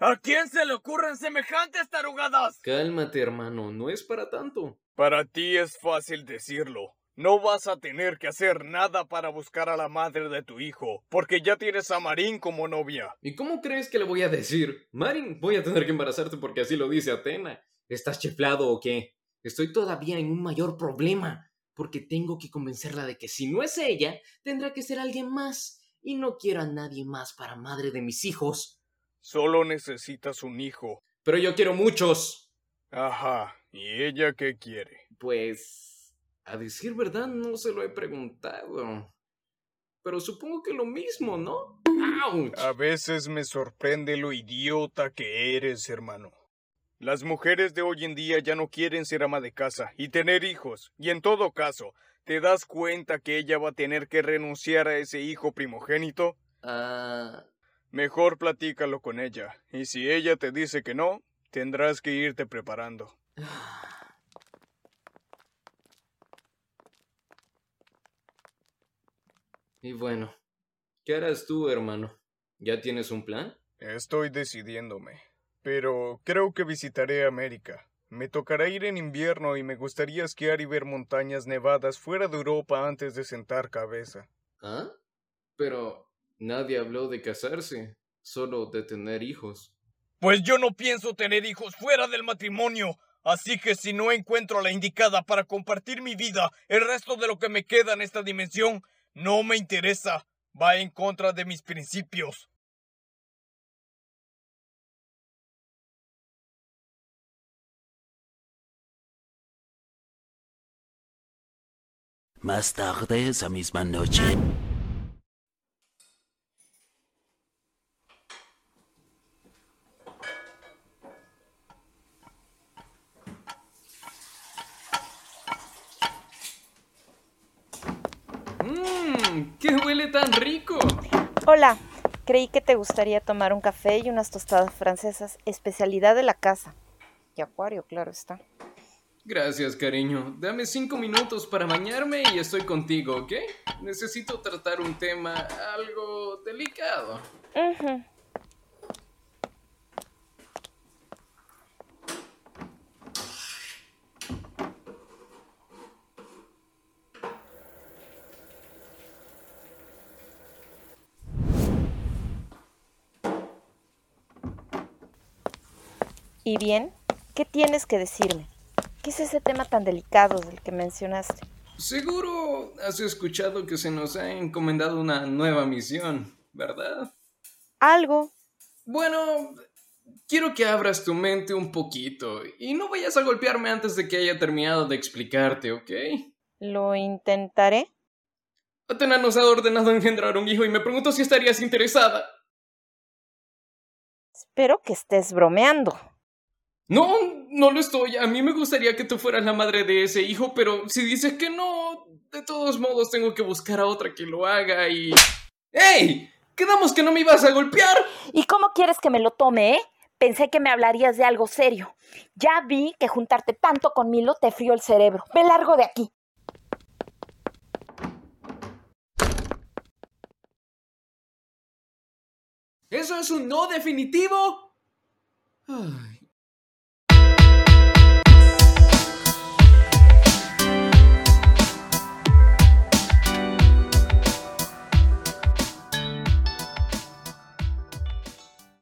¿A quién se le ocurren semejantes tarugadas? Cálmate, hermano, no es para tanto. Para ti es fácil decirlo. No vas a tener que hacer nada para buscar a la madre de tu hijo, porque ya tienes a Marín como novia. ¿Y cómo crees que le voy a decir? Marín, voy a tener que embarazarte porque así lo dice Atena. ¿Estás chiflado o qué? Estoy todavía en un mayor problema, porque tengo que convencerla de que si no es ella, tendrá que ser alguien más, y no quiero a nadie más para madre de mis hijos. Solo necesitas un hijo. Pero yo quiero muchos. Ajá, ¿y ella qué quiere? Pues... A decir verdad, no se lo he preguntado. Pero supongo que lo mismo, ¿no? ¡Auch! A veces me sorprende lo idiota que eres, hermano. Las mujeres de hoy en día ya no quieren ser ama de casa y tener hijos, y en todo caso, ¿te das cuenta que ella va a tener que renunciar a ese hijo primogénito? Ah... Mejor platícalo con ella, y si ella te dice que no, tendrás que irte preparando. Y bueno, ¿qué harás tú, hermano? ¿Ya tienes un plan? Estoy decidiéndome, pero creo que visitaré América. Me tocará ir en invierno y me gustaría esquiar y ver montañas nevadas fuera de Europa antes de sentar cabeza. ¿Ah? Pero nadie habló de casarse, solo de tener hijos. Pues yo no pienso tener hijos fuera del matrimonio, así que si no encuentro a la indicada para compartir mi vida el resto de lo que me queda en esta dimensión, no me interesa. Va en contra de mis principios. Más tarde esa misma noche. ¡Qué huele tan rico! Hola, creí que te gustaría tomar un café y unas tostadas francesas, especialidad de la casa. Y acuario, claro está. Gracias, cariño. Dame cinco minutos para bañarme y estoy contigo, ¿ok? Necesito tratar un tema algo delicado. Ujú. ¿Y bien? ¿Qué tienes que decirme? ¿Qué es ese tema tan delicado del que mencionaste? Seguro has escuchado que se nos ha encomendado una nueva misión, ¿verdad? Algo. Bueno, quiero que abras tu mente un poquito y no vayas a golpearme antes de que haya terminado de explicarte, ¿ok? Lo intentaré. Atena nos ha ordenado engendrar un hijo y me pregunto si estarías interesada. Espero que estés bromeando. No, no lo estoy. A mí me gustaría que tú fueras la madre de ese hijo, pero si dices que no, de todos modos tengo que buscar a otra que lo haga y... ¡Ey! Quedamos que no me ibas a golpear. ¿Y cómo quieres que me lo tome, eh? Pensé que me hablarías de algo serio. Ya vi que juntarte tanto con Milo te frío el cerebro. Ve largo de aquí. ¿Eso es un no definitivo? Ay.